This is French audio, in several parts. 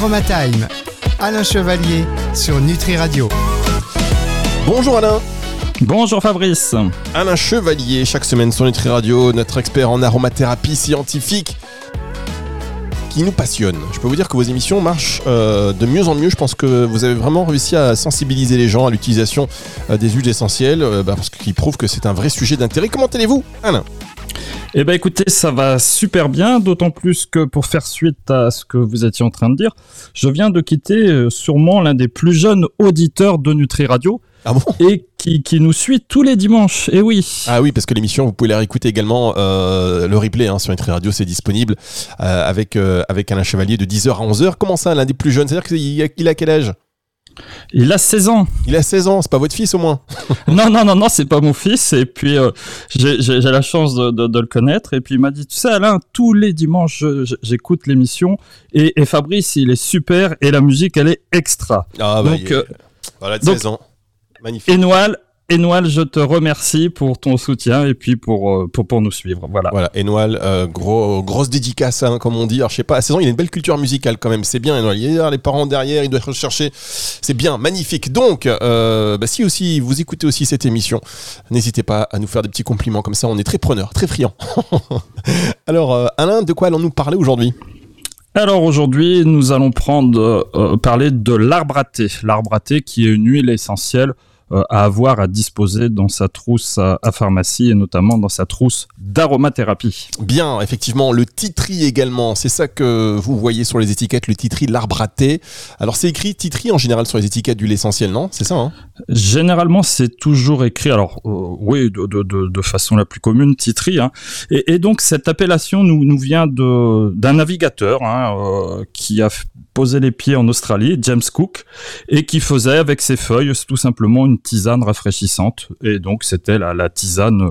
Aroma Time. Alain Chevalier sur Nutri Radio. Bonjour Alain. Bonjour Fabrice. Alain Chevalier, chaque semaine sur Nutri Radio, notre expert en aromathérapie scientifique qui nous passionne. Je peux vous dire que vos émissions marchent euh, de mieux en mieux. Je pense que vous avez vraiment réussi à sensibiliser les gens à l'utilisation euh, des huiles essentielles, euh, bah, parce qu'ils prouvent que c'est un vrai sujet d'intérêt. Comment allez-vous, Alain? Eh ben écoutez, ça va super bien, d'autant plus que pour faire suite à ce que vous étiez en train de dire, je viens de quitter sûrement l'un des plus jeunes auditeurs de Nutri Radio. Ah bon? Et qui, qui, nous suit tous les dimanches. Et oui. Ah oui, parce que l'émission, vous pouvez la réécouter également. Euh, le replay hein, sur Nutri Radio, c'est disponible euh, avec, euh, avec Alain Chevalier de 10h à 11h. Comment ça, l'un des plus jeunes? C'est-à-dire qu'il a, il a quel âge? Il a 16 ans. Il a 16 ans, c'est pas votre fils au moins Non, non, non, non, c'est pas mon fils. Et puis, euh, j'ai la chance de, de, de, le connaître. Et puis, il m'a dit, tu sais, Alain, tous les dimanches, j'écoute l'émission. Et, et, Fabrice, il est super. Et la musique, elle est extra. Ah, bah, donc, voilà, de 16 ans. Magnifique. Enoual, Enoual, je te remercie pour ton soutien et puis pour, euh, pour, pour nous suivre. Voilà. Voilà, Enoual, euh, gros, grosse dédicace, hein, comme on dit. Alors, je sais pas, à 16 ans, il a une belle culture musicale quand même. C'est bien, Enoual. Il y a les parents derrière, il doit rechercher. C'est bien, magnifique. Donc, euh, bah, si aussi vous écoutez aussi cette émission, n'hésitez pas à nous faire des petits compliments comme ça. On est très preneurs, très friands. Alors, Alain, de quoi allons-nous parler aujourd'hui? Alors aujourd'hui, nous allons prendre parler de l'arbre à thé. L'arbre à thé qui est une huile essentielle à avoir à disposer dans sa trousse à, pharmacie et notamment dans sa trousse d'aromathérapie. Bien, effectivement, le titri également, c'est ça que vous voyez sur les étiquettes, le titri, l'arbre à thé. Alors c'est écrit titri en général sur les étiquettes d'huile essentielle, non? C'est ça hein? Généralement, c'est toujours écrit, alors euh, oui, de, de, de, de, façon la plus commune, titri. Hein. Et, et, donc cette appellation nous, nous vient d'un navigateur hein, euh, qui a posé les pieds en Australie, James Cook, et qui faisait avec ses feuilles tout simplement une tisane rafraîchissante. Et donc, c'était la, la, tisane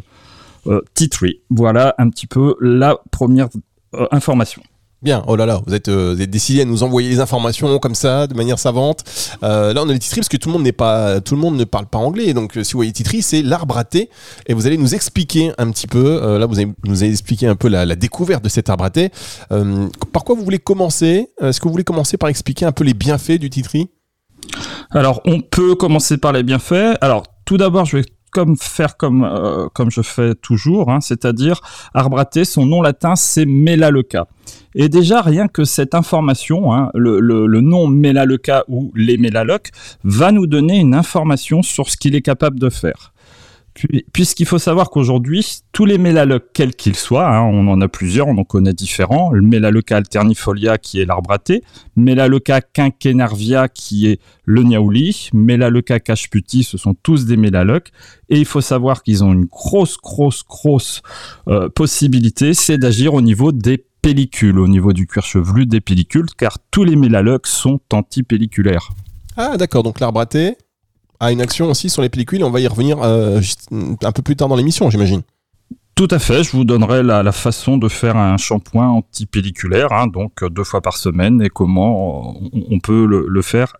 euh, tea tree. Voilà un petit peu la première euh, information. Bien, oh là là, vous êtes, euh, vous êtes, décidé à nous envoyer les informations comme ça, de manière savante. Euh, là, on a les titris parce que tout le monde n'est pas, tout le monde ne parle pas anglais. Donc, si vous voyez titri, c'est l'arbre à thé, et vous allez nous expliquer un petit peu. Euh, là, vous avez, nous avez expliqué un peu la, découverte de cet arbre à thé. Euh, par quoi vous voulez commencer? Est-ce que vous voulez commencer par expliquer un peu les bienfaits du titri? Alors, on peut commencer par les bienfaits. Alors, tout d'abord, je vais comme faire comme euh, comme je fais toujours, hein, c'est-à-dire thé, son nom latin c'est Melaleuca. Et déjà rien que cette information, hein, le, nom Melaleuca ou les Mélaloques, va nous donner une information sur ce qu'il est capable de faire puisqu'il faut savoir qu'aujourd'hui, tous les mélaloques, quels qu'ils soient, hein, on en a plusieurs, on en connaît différents, le Melaleuca alternifolia qui est l'arbre à thé, quinquenarvia qui est le niaouli, Melaleuca cashputi, ce sont tous des mélaloques, et il faut savoir qu'ils ont une grosse, grosse, grosse euh, possibilité, c'est d'agir au niveau des pellicules, au niveau du cuir chevelu des pellicules, car tous les mélaloques sont antipelliculaires. Ah d'accord, donc l'arbre a une action aussi sur les pellicules. On va y revenir euh, un peu plus tard dans l'émission, j'imagine. Tout à fait, je vous donnerai la, façon de faire un shampoing antipelliculaire, hein, donc deux fois par semaine, et comment on, peut le faire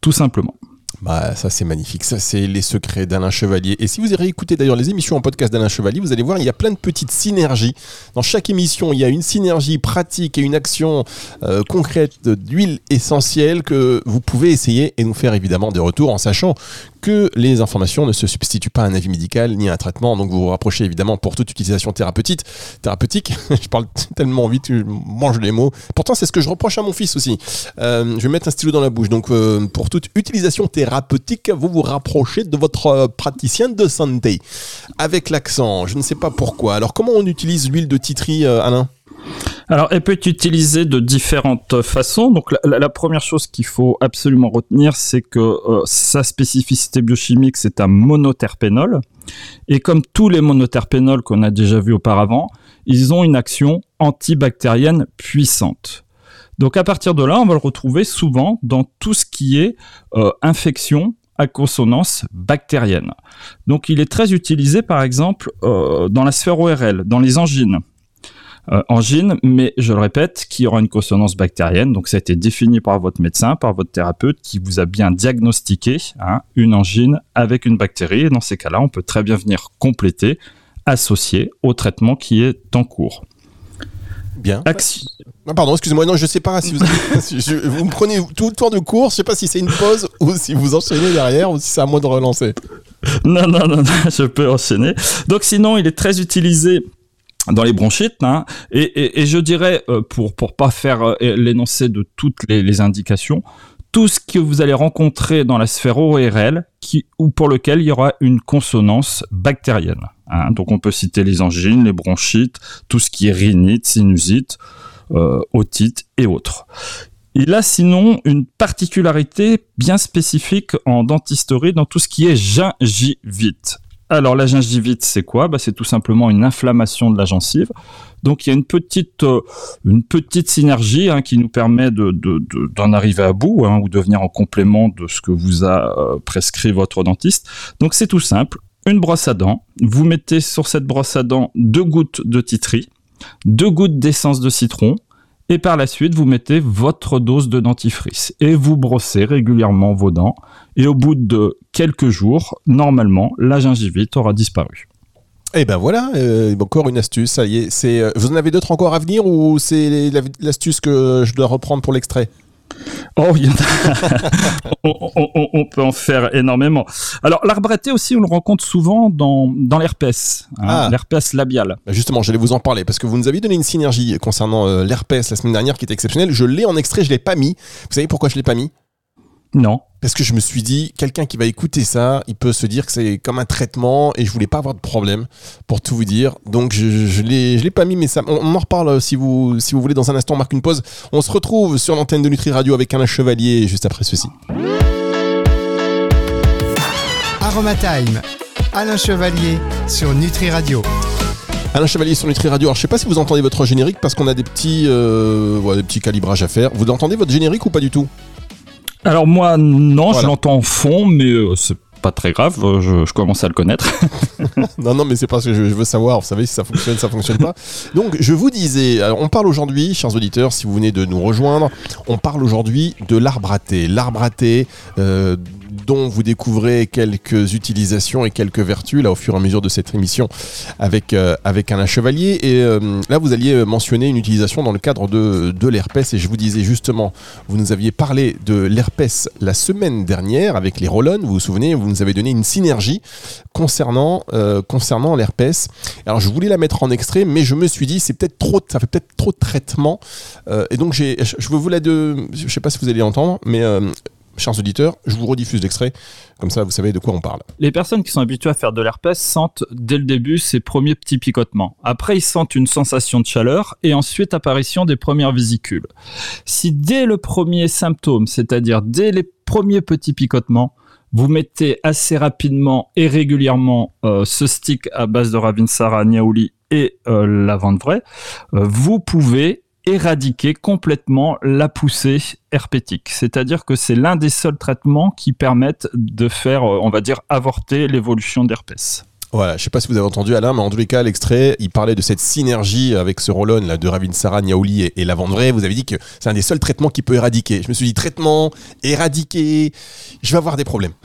tout simplement. Bah, ça c'est magnifique, ça c'est les secrets d'Alain Chevalier. Et si vous avez écouté d'ailleurs les émissions en podcast d'Alain Chevalier, vous allez voir, il y a plein de petites synergies. Dans chaque émission, il y a une synergie pratique et une action euh, concrète d'huile essentielle que vous pouvez essayer et nous faire évidemment des retours en sachant que les informations ne se substituent pas à un avis médical ni à un traitement. Donc vous vous rapprochez évidemment pour toute utilisation thérapeutique. Thérapeutique, je parle tellement vite, je mange les mots. Pourtant c'est ce que je reproche à mon fils aussi. Euh, je vais mettre un stylo dans la bouche. Donc euh, pour toute utilisation thérapeutique, vous vous rapprochez de votre euh, praticien de santé. Avec l'accent, je ne sais pas pourquoi. Alors comment on utilise l'huile de titri, euh, Alain? Alors, elle peut être utilisée de différentes façons. Donc, la, la première chose qu'il faut absolument retenir, c'est que euh, sa spécificité biochimique, c'est un monoterpénol. Et comme tous les monoterpénols qu'on a déjà vus auparavant, ils ont une action antibactérienne puissante. Donc, à partir de là, on va le retrouver souvent dans tout ce qui est euh, infection à consonance bactérienne. Donc, il est très utilisé, par exemple, euh, dans la sphère ORL, dans les angines euh, angine, mais je le répète, qui aura une consonance bactérienne. Donc ça a été défini par votre médecin, par votre thérapeute, qui vous a bien diagnostiqué hein, une angine avec une bactérie. Et dans ces cas-là, on peut très bien venir compléter, associer au traitement qui est en cours. Bien. Action. Ah, pardon, excusez-moi, non, je sais pas si vous, je- vous me prenez tout le tour de course, je sais pas si c'est une pause ou si vous enchaînez derrière ou si c'est à moi de relancer. Non, non, non, non, je peux enchaîner. Donc sinon, il est très utilisé dans les bronchites, hein, et, et, et je dirais, euh, pour pour pas faire euh, l'énoncé de toutes les, les indications, tout ce que vous allez rencontrer dans la sphère ORL, ou pour lequel il y aura une consonance bactérienne. hein. Donc on peut citer les angines, les bronchites, tout ce qui est rhinite, sinusite, euh, otite et autres. Il a sinon une particularité bien spécifique en dentisterie dans tout ce qui est gingivite. Alors la gingivite, c'est quoi? Bah, C'est tout simplement une inflammation de la gencive. Donc il y a une petite, euh, une petite synergie hein, qui nous permet de, de- de- d'en arriver à bout hein, ou de venir en complément de ce que vous a euh, prescrit votre dentiste. Donc c'est tout simple. Une brosse à dents. Vous mettez sur cette brosse à dents deux gouttes de titri, deux gouttes d'essence de citron, et par la suite, vous mettez votre dose de dentifrice et vous brossez régulièrement vos dents. Et au bout de quelques jours, normalement, la gingivite aura disparu. Et ben voilà, euh, encore une astuce, ça y est. Euh, vous en avez d'autres encore à venir ou c'est la- l'astuce que je dois reprendre pour l'extrait? Oh, il y en a- on, on- on- on peut en faire énormément. Alors, l'arbreté aussi, on le rencontre souvent dans, dans l'herpès, hein, Ah. l'herpès labial. Bah, Justement, j'allais vous en parler parce que vous nous avez donné une synergie concernant euh, l'herpès la semaine dernière qui était exceptionnelle. Je l'ai en extrait, je l'ai pas mis. Vous savez pourquoi je l'ai pas mis? Non. Parce que je me suis dit, quelqu'un qui va écouter ça, il peut se dire que c'est comme un traitement et je voulais pas avoir de problème, pour tout vous dire. Donc je, je, je l'ai, je l'ai pas mis, mais ça, on, on en reparle euh, si vous, si vous voulez. Dans un instant, on marque une pause. On se retrouve sur l'antenne de Nutri Radio avec Alain Chevalier juste après ceci. Aromatime. Alain Chevalier sur Nutri Radio. Alain Chevalier sur Nutri Radio. Alors je sais pas si vous entendez votre générique parce qu'on a des petits, euh, ouais, des petits calibrages à faire. Vous entendez votre générique ou pas du tout? Alors, moi, non, Voilà. je l'entends en fond, mais euh, c'est pas très grave, euh, je, je commence à le connaître. Non, non, mais c'est parce que je, je veux savoir, vous savez, si ça fonctionne, ça fonctionne pas. Donc, je vous disais, alors, on parle aujourd'hui, chers auditeurs, si vous venez de nous rejoindre, on parle aujourd'hui de l'arbre à thé. L'arbre à thé, euh, dont vous découvrez quelques utilisations et quelques vertus, là, au fur et à mesure de cette émission, avec, euh, avec Alain Chevalier. Et euh, là, vous alliez mentionner une utilisation dans le cadre de, de l'herpès. Et je vous disais justement, vous nous aviez parlé de l'herpès la semaine dernière avec les roll vous vous souvenez, vous nous avez donné une synergie concernant, euh, concernant l'herpès. Alors je voulais la mettre en extrait, mais je me suis dit c'est peut-être trop, ça fait peut-être trop de traitement. Euh, et donc je je vous la de, je sais pas si vous allez entendre, mais chers auditeurs, je vous rediffuse l'extrait, comme ça vous savez de quoi on parle. Les personnes qui sont habituées à faire de l'herpès sentent dès le début ces premiers petits picotements. Après, ils sentent une sensation de chaleur et ensuite apparition des premières vésicules. Si dès le premier symptôme, c'est-à-dire dès les premiers petits picotements, vous mettez assez rapidement et régulièrement euh, ce stick à base de Ravinsara, Niaouli et euh, lavande vraie, euh, vous pouvez éradiquer complètement la poussée herpétique. C'est-à-dire que c'est l'un des seuls traitements qui permettent de faire, euh, on va dire, avorter l'évolution d'herpès. Voilà, je sais pas si vous avez entendu Alain, mais en tous les cas, l'extrait, il parlait de cette synergie avec ce roll de Ravinsara, Niaouli et, et lavande vraie. Vous avez dit que c'est un des seuls traitements qui peut éradiquer. Je me suis dit traitement, éradiquer, je vais avoir des problèmes.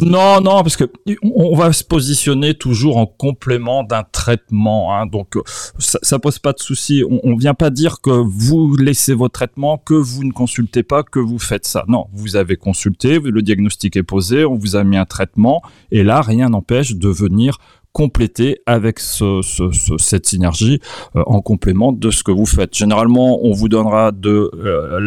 Non, non, parce que on va se positionner toujours en complément d'un traitement. Hein, donc, euh, ça, ça pose pas de souci. On, on vient pas dire que vous laissez votre traitement, que vous ne consultez pas, que vous faites ça. Non, vous avez consulté, le diagnostic est posé, on vous a mis un traitement, et là, rien n'empêche de venir compléter avec ce, ce- ce- cette synergie euh, en complément de ce que vous faites. Généralement, on vous donnera de euh,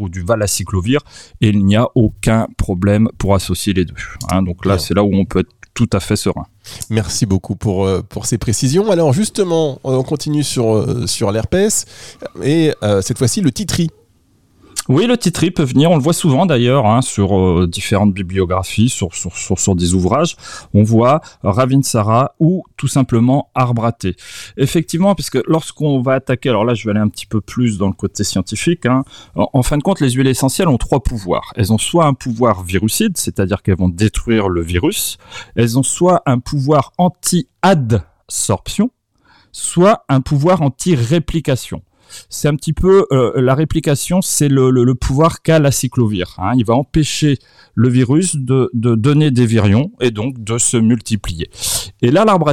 ou du valaciclovir et il n'y a aucun problème pour associer les deux. hein. donc là, c'est là où on peut être tout à fait serein. Merci beaucoup pour, euh, pour ces précisions. Alors justement, on continue sur, euh, sur l'herpès et euh, cette fois-ci le titri. Oui, le titri peut venir, on le voit souvent d'ailleurs hein, sur euh, différentes bibliographies, sur, des ouvrages. On voit Ravinsara ou tout simplement thé. Effectivement, puisque lorsqu'on va attaquer, alors là je vais aller un petit peu plus dans le côté scientifique, hein, en, en fin de compte, les huiles essentielles ont trois pouvoirs. Elles ont soit un pouvoir virucide, c'est-à-dire qu'elles vont détruire le virus, elles ont soit un pouvoir anti-adsorption, soit un pouvoir anti-réplication c'est un petit peu euh, la réplication, c'est le, pouvoir qu'a l'aciclovir. Hein. Il va empêcher le virus de, donner des virions et donc de se multiplier. Et là, l'arbre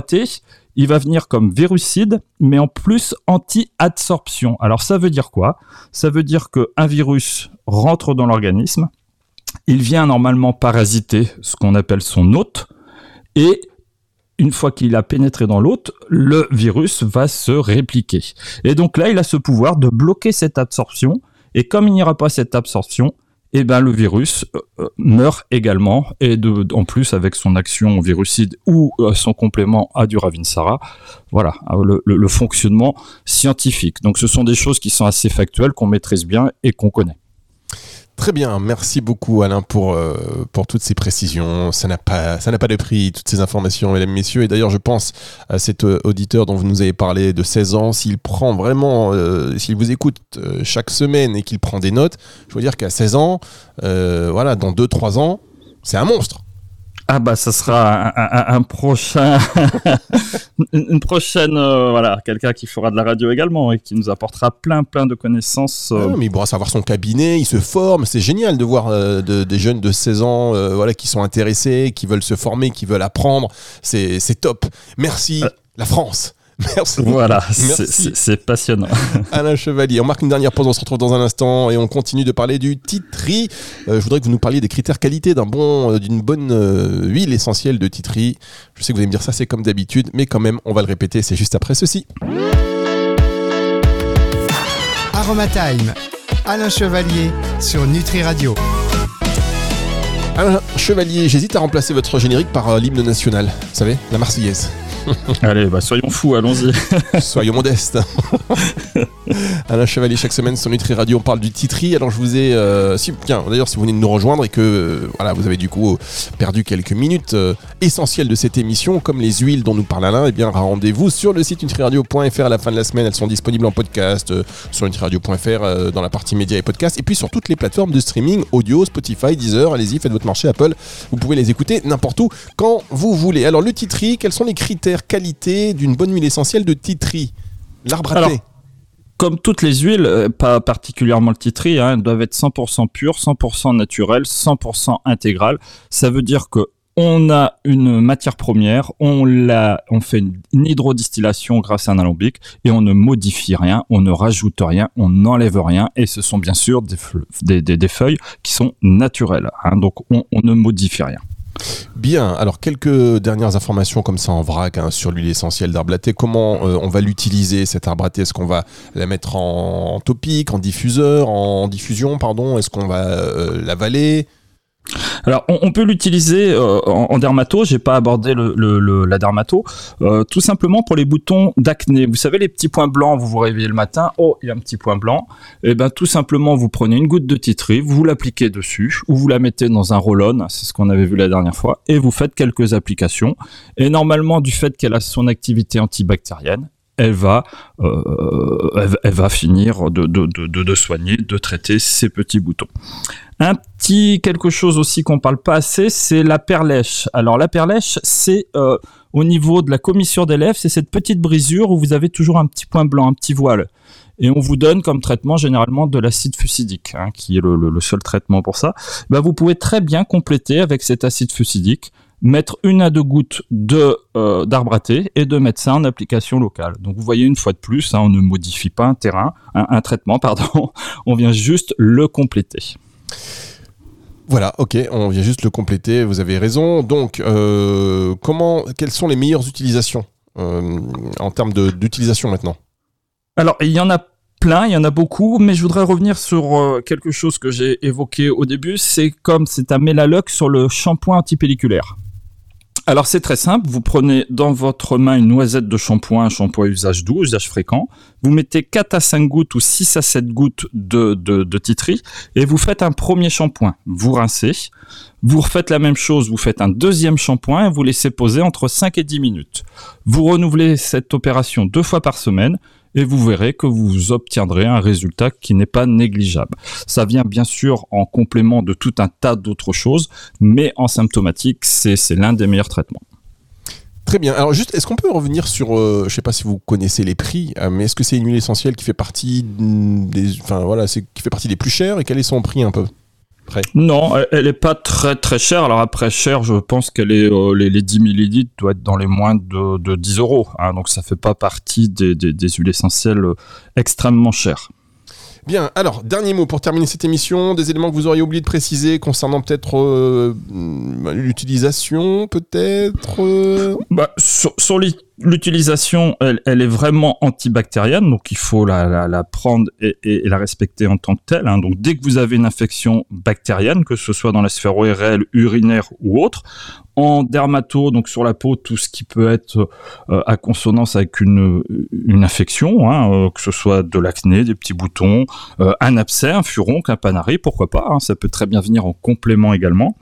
il va venir comme virucide, mais en plus anti-adsorption. Alors ça veut dire quoi? Ça veut dire qu'un virus rentre dans l'organisme, il vient normalement parasiter ce qu'on appelle son hôte, et une fois qu'il a pénétré dans l'hôte, le virus va se répliquer. Et donc là, il a ce pouvoir de bloquer cette absorption, et comme il n'y aura pas cette absorption, eh ben le virus euh, euh, meurt également et de, en plus avec son action virucide ou euh, son complément à du Ravinsara, voilà le, le, fonctionnement scientifique. Donc ce sont des choses qui sont assez factuelles qu'on maîtrise bien et qu'on connaît. Très bien, merci beaucoup Alain pour, euh, pour toutes ces précisions. Ça n'a pas, ça n'a pas de prix, toutes ces informations, mesdames, messieurs. Et d'ailleurs, je pense à cet euh, auditeur dont vous nous avez parlé de 16 ans, s'il prend vraiment, euh, s'il vous écoute chaque semaine et qu'il prend des notes, je veux dire qu'à 16 ans, voilà, dans 2-3 ans, c'est un monstre. Ah bah ça sera un, prochain, une prochaine, euh, voilà, quelqu'un qui fera de la radio également et qui nous apportera plein plein de connaissances. Euh. Ah mais il pourra savoir son cabinet, il se forme, c'est génial de voir euh, des jeunes de 16 ans, voilà, qui sont intéressés, qui veulent se former, qui veulent apprendre, c'est top. Merci la France. Merci. Voilà, c'est passionnant. Alain Chevalier, on marque une dernière pause, on se retrouve dans un instant et on continue de parler du titri. Euh, je voudrais que vous nous parliez des critères qualité d'un bon, euh, d'une bonne euh, huile essentielle de titri. Je sais que vous allez me dire ça, c'est comme d'habitude, mais quand même, on va le répéter, c'est juste après ceci. Aromatime, Alain Chevalier sur Nutri Radio. Alain Chevalier, j'hésite à remplacer votre générique par l'hymne national, vous savez, la Marseillaise. Allez, bah soyons fous, allons-y. soyons modestes. Alain Chevalier, chaque semaine sur Nutri Radio, on parle du titri. Alors je vous ai, euh, si, d'ailleurs, si vous venez de nous rejoindre et que euh, voilà, vous avez du coup perdu quelques minutes euh, essentielles de cette émission, comme les huiles dont nous parle Alain, eh bien rendez-vous sur le site nutriradio.fr à la fin de la semaine. Elles sont disponibles en podcast sur nutriradio.fr dans la partie médias et podcasts, et puis sur toutes les plateformes de streaming audio, Spotify, Deezer. Allez-y, faites votre marché Apple. Vous pouvez les écouter n'importe où quand vous voulez. Alors le titri, quels sont les critères qualité d'une bonne huile essentielle de titri L'arbre à thé comme toutes les huiles, euh, pas particulièrement le titri, hein, doivent être 100% pures, 100% naturelles, 100% intégrales. Ça veut dire que on a une matière première, on, la, on fait une hydrodistillation grâce à un alambic et on ne modifie rien, on ne rajoute rien, on n'enlève rien et ce sont bien sûr des, des, feuilles qui sont naturelles. Hein, donc on ne modifie rien. Bien, alors quelques dernières informations comme ça en vrac hein, sur l'huile essentielle d'arbre à. Comment euh, on va l'utiliser cette arbre à Est-ce qu'on va la mettre en, topique, en diffuseur, en diffusion, pardon? Est-ce qu'on va euh, l'avaler? Alors, on, peut l'utiliser euh, en, en, dermato. J'ai pas abordé la dermato. Euh, tout simplement pour les boutons d'acné. Vous savez les petits points blancs. Vous vous réveillez le matin. Oh, il y a un petit point blanc. Et eh ben, tout simplement, vous prenez une goutte de titri, vous l'appliquez dessus, ou vous la mettez dans un roll-on. C'est ce qu'on avait vu la dernière fois. Et vous faites quelques applications. Et normalement, du fait qu'elle a son activité antibactérienne, elle va, euh, elle, va finir de, de, de, de, soigner, de traiter ces petits boutons. Un petit quelque chose aussi qu'on parle pas assez, c'est la perlèche. Alors la perlèche, c'est euh, au niveau de la commissure des lèvres, c'est cette petite brisure où vous avez toujours un petit point blanc, un petit voile. Et on vous donne comme traitement généralement de l'acide fusidique, hein, qui est le, le, seul traitement pour ça. Bah, vous pouvez très bien compléter avec cet acide fusidique mettre une à deux gouttes de euh, d'arbre à thé et de mettre ça en application locale. Donc vous voyez une fois de plus, hein, on ne modifie pas un terrain, un, traitement, pardon, on vient juste le compléter. Voilà, ok, on vient juste le compléter, vous avez raison. Donc, euh, comment, quelles sont les meilleures utilisations euh, en termes d'utilisation maintenant? Alors, il y en a plein, il y en a beaucoup, mais je voudrais revenir sur quelque chose que j'ai évoqué au début, c'est comme c'est un Mélaloc sur le shampoing antipelliculaire. Alors c'est très simple, vous prenez dans votre main une noisette de shampoing, shampoing usage doux, usage fréquent, vous mettez 4 à 5 gouttes ou 6 à 7 gouttes de, de, de titri et vous faites un premier shampoing, vous rincez, vous refaites la même chose, vous faites un deuxième shampoing et vous laissez poser entre 5 et 10 minutes. Vous renouvelez cette opération deux fois par semaine et vous verrez que vous obtiendrez un résultat qui n'est pas négligeable. Ça vient bien sûr en complément de tout un tas d'autres choses, mais en symptomatique, c'est l'un des meilleurs traitements. Très bien. Alors juste, est-ce qu'on peut revenir sur, euh, je sais pas si vous connaissez les prix, euh, mais est-ce que c'est une huile essentielle qui fait partie des, enfin voilà, qui fait partie des plus chères et quel est son prix un peu? Près Non, elle n'est pas très très chère. Alors après chère, je pense que les, les 10 millilitres doivent être dans les moins de, de 10 euros. Hein. donc ça fait pas partie des, des, des huiles essentielles extrêmement chères. Bien, alors, dernier mot pour terminer cette émission, des éléments que vous auriez oublié de préciser concernant peut-être euh, l'utilisation, peut-être euh bah, Sur, sur l'utilisation, elle, est vraiment antibactérienne, donc il faut la, prendre et, la respecter en tant que telle. Hein. Donc dès que vous avez une infection bactérienne, que ce soit dans la sphère ORL, urinaire ou autre, en dermato, donc sur la peau, tout ce qui peut être euh, à consonance avec une, infection, hein, euh, que ce soit de l'acné, des petits boutons, euh, un abcès, un furon, un panari, pourquoi pas, hein, ça peut très bien venir en complément également.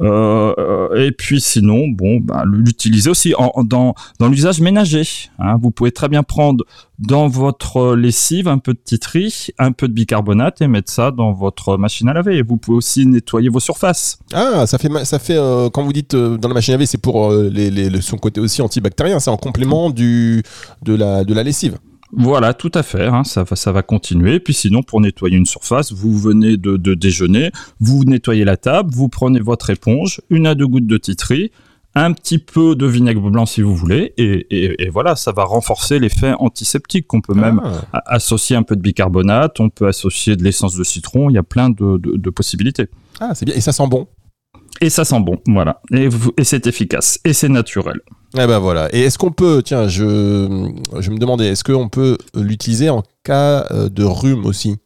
et puis sinon, bon, bah, l'utiliser aussi dans, dans l'usage ménager. Hein. Vous pouvez très bien prendre dans votre lessive un peu de titri, un peu de bicarbonate et mettre ça dans votre machine à laver. Vous pouvez aussi nettoyer vos surfaces. Ah, ça fait, ça fait quand vous dites dans la machine à laver, c'est pour euh, les, son côté aussi antibactérien, c'est en complément du, de, la, de la lessive. Voilà, tout à fait. Hein, ça, ça va continuer. Puis sinon, pour nettoyer une surface, vous venez de, déjeuner, vous nettoyez la table, vous prenez votre éponge, une à deux gouttes de titri, un petit peu de vinaigre blanc si vous voulez, et, voilà, ça va renforcer l'effet antiseptique qu'on peut même ah. associer un peu de bicarbonate, on peut associer de l'essence de citron, il y a plein de, de possibilités. Ah, c'est bien, et ça sent bon et ça sent bon, voilà. Et, et c'est efficace. Et c'est naturel. Eh ben voilà. Et est-ce qu'on peut, tiens, je, je me demandais, est-ce qu'on peut l'utiliser en cas euh, de rhume aussi?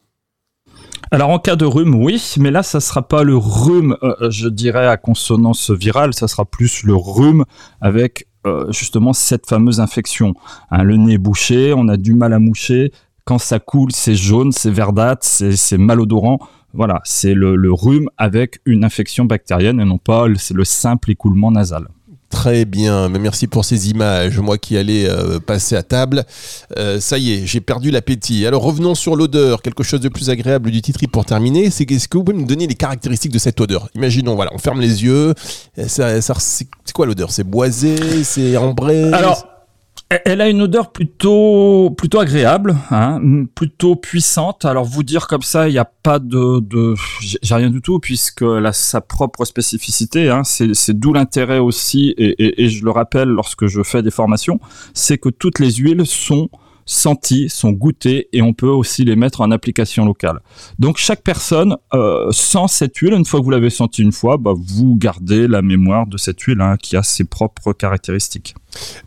Alors en cas de rhume, oui, mais là ça sera pas le rhume, euh, euh, je dirais à consonance virale, ça sera plus le rhume avec justement cette fameuse infection. Hein, le nez bouché, on a du mal à moucher, quand ça coule, c'est jaune, c'est verdâtre, c'est malodorant. Voilà, c'est le, rhume avec une infection bactérienne et non pas le simple écoulement nasal. Très bien, merci pour ces images. Moi qui allais euh, passer à table, euh, ça y est, j'ai perdu l'appétit. Alors revenons sur l'odeur, quelque chose de plus agréable du titri pour terminer. C'est est-ce que vous pouvez me donner les caractéristiques de cette odeur? Imaginons, voilà, on ferme les yeux. C'est quoi l'odeur? C'est boisé, c'est ambré? Alors elle a une odeur plutôt plutôt agréable, hein, plutôt puissante. Alors vous dire comme ça, il n'y a pas de, j'ai rien du tout puisque elle a sa propre spécificité. Hein. C'est d'où l'intérêt aussi, et, et, et, je le rappelle lorsque je fais des formations, c'est que toutes les huiles sont sentis, sont goûtés et on peut aussi les mettre en application locale. Donc chaque personne euh, sent cette huile. Une fois que vous l'avez senti une fois, bah, vous gardez la mémoire de cette huile hein, qui a ses propres caractéristiques.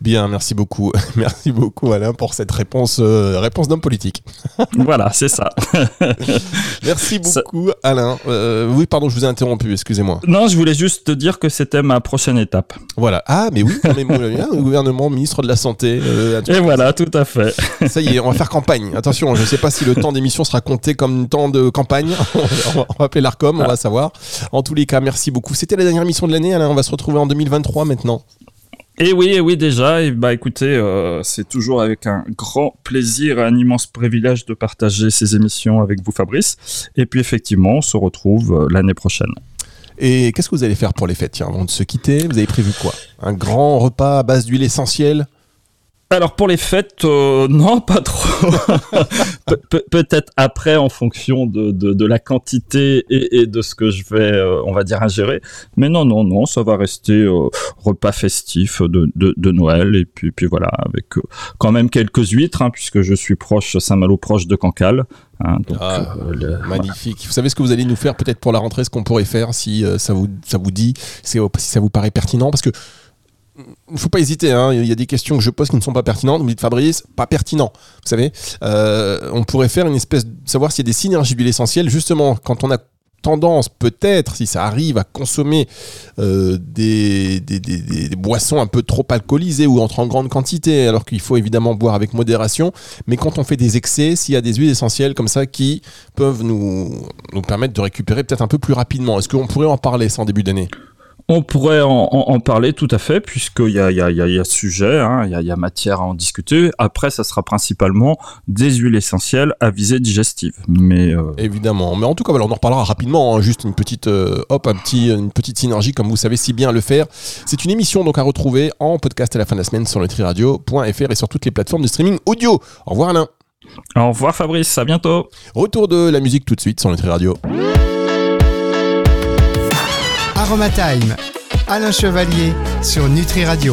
Bien, merci beaucoup. Merci beaucoup Alain pour cette réponse, euh, réponse d'homme politique. voilà, c'est ça. merci beaucoup Alain. Euh, oui, pardon, je vous ai interrompu, excusez-moi. Non, je voulais juste te dire que c'était ma prochaine étape. Voilà. Ah, mais oui, mais le gouvernement, ministre de la Santé. Et voilà, tout à fait. Ça y est, on va faire campagne. Attention, je ne sais pas si le temps d'émission sera compté comme temps de campagne. on va appeler l'ARCOM, on va savoir. En tous les cas, merci beaucoup. C'était la dernière émission de l'année, Alain. On va se retrouver en 2023 maintenant. Et oui, et oui déjà. Et bah écoutez, euh, c'est toujours avec un grand plaisir et un immense privilège de partager ces émissions avec vous, Fabrice. Et puis effectivement, on se retrouve euh, l'année prochaine. Et qu'est-ce que vous allez faire pour les fêtes? Tiens, avant de se quitter, vous avez prévu quoi? Un grand repas à base d'huile essentielle? Alors pour les fêtes, euh, non, pas trop. peut-être après en fonction de, de, la quantité et, et, de ce que je vais, euh, on va dire, ingérer. Mais non, non, non, ça va rester euh, repas festif de, de, Noël. Et puis, puis voilà, avec quand même quelques huîtres, hein, puisque je suis proche, Saint-Malo proche de Cancale. Hein, ah, magnifique. Vous savez ce que vous allez nous faire peut-être pour la rentrée, ce qu'on pourrait faire si ça, vous, ça vous dit, si ça vous paraît pertinent Parce que faut pas hésiter, hein. il y a des questions que je pose qui ne sont pas pertinentes. Vous me dites Fabrice, pas pertinent. Vous savez, euh, on pourrait faire une espèce de savoir s'il y a des synergies d'huile essentielle, justement, quand on a tendance, peut-être, si ça arrive, à consommer euh, des, boissons un peu trop alcoolisées ou entre en grande quantité, alors qu'il faut évidemment boire avec modération. Mais quand on fait des excès, s'il y a des huiles essentielles comme ça qui peuvent nous permettre de récupérer peut-être un peu plus rapidement, est-ce qu'on pourrait en parler sans début d'année? On pourrait en, parler tout à fait, puisqu'il y a, y, a, y a sujet, hein, il y, a, matière à en discuter. Après, ça sera principalement des huiles essentielles à visée digestive. Mais euh, Évidemment. Mais en tout cas, on en reparlera rapidement. Hein. juste une petite, euh, hop, un petit, une petite synergie, comme vous savez si bien le faire. C'est une émission donc à retrouver en podcast à la fin de la semaine sur le triradio.fr et sur toutes les plateformes de streaming audio. Au revoir Alain. Au revoir Fabrice, à bientôt. Retour de la musique tout de suite sur le Tri Radio. Aromatime, Alain Chevalier sur Nutri Radio.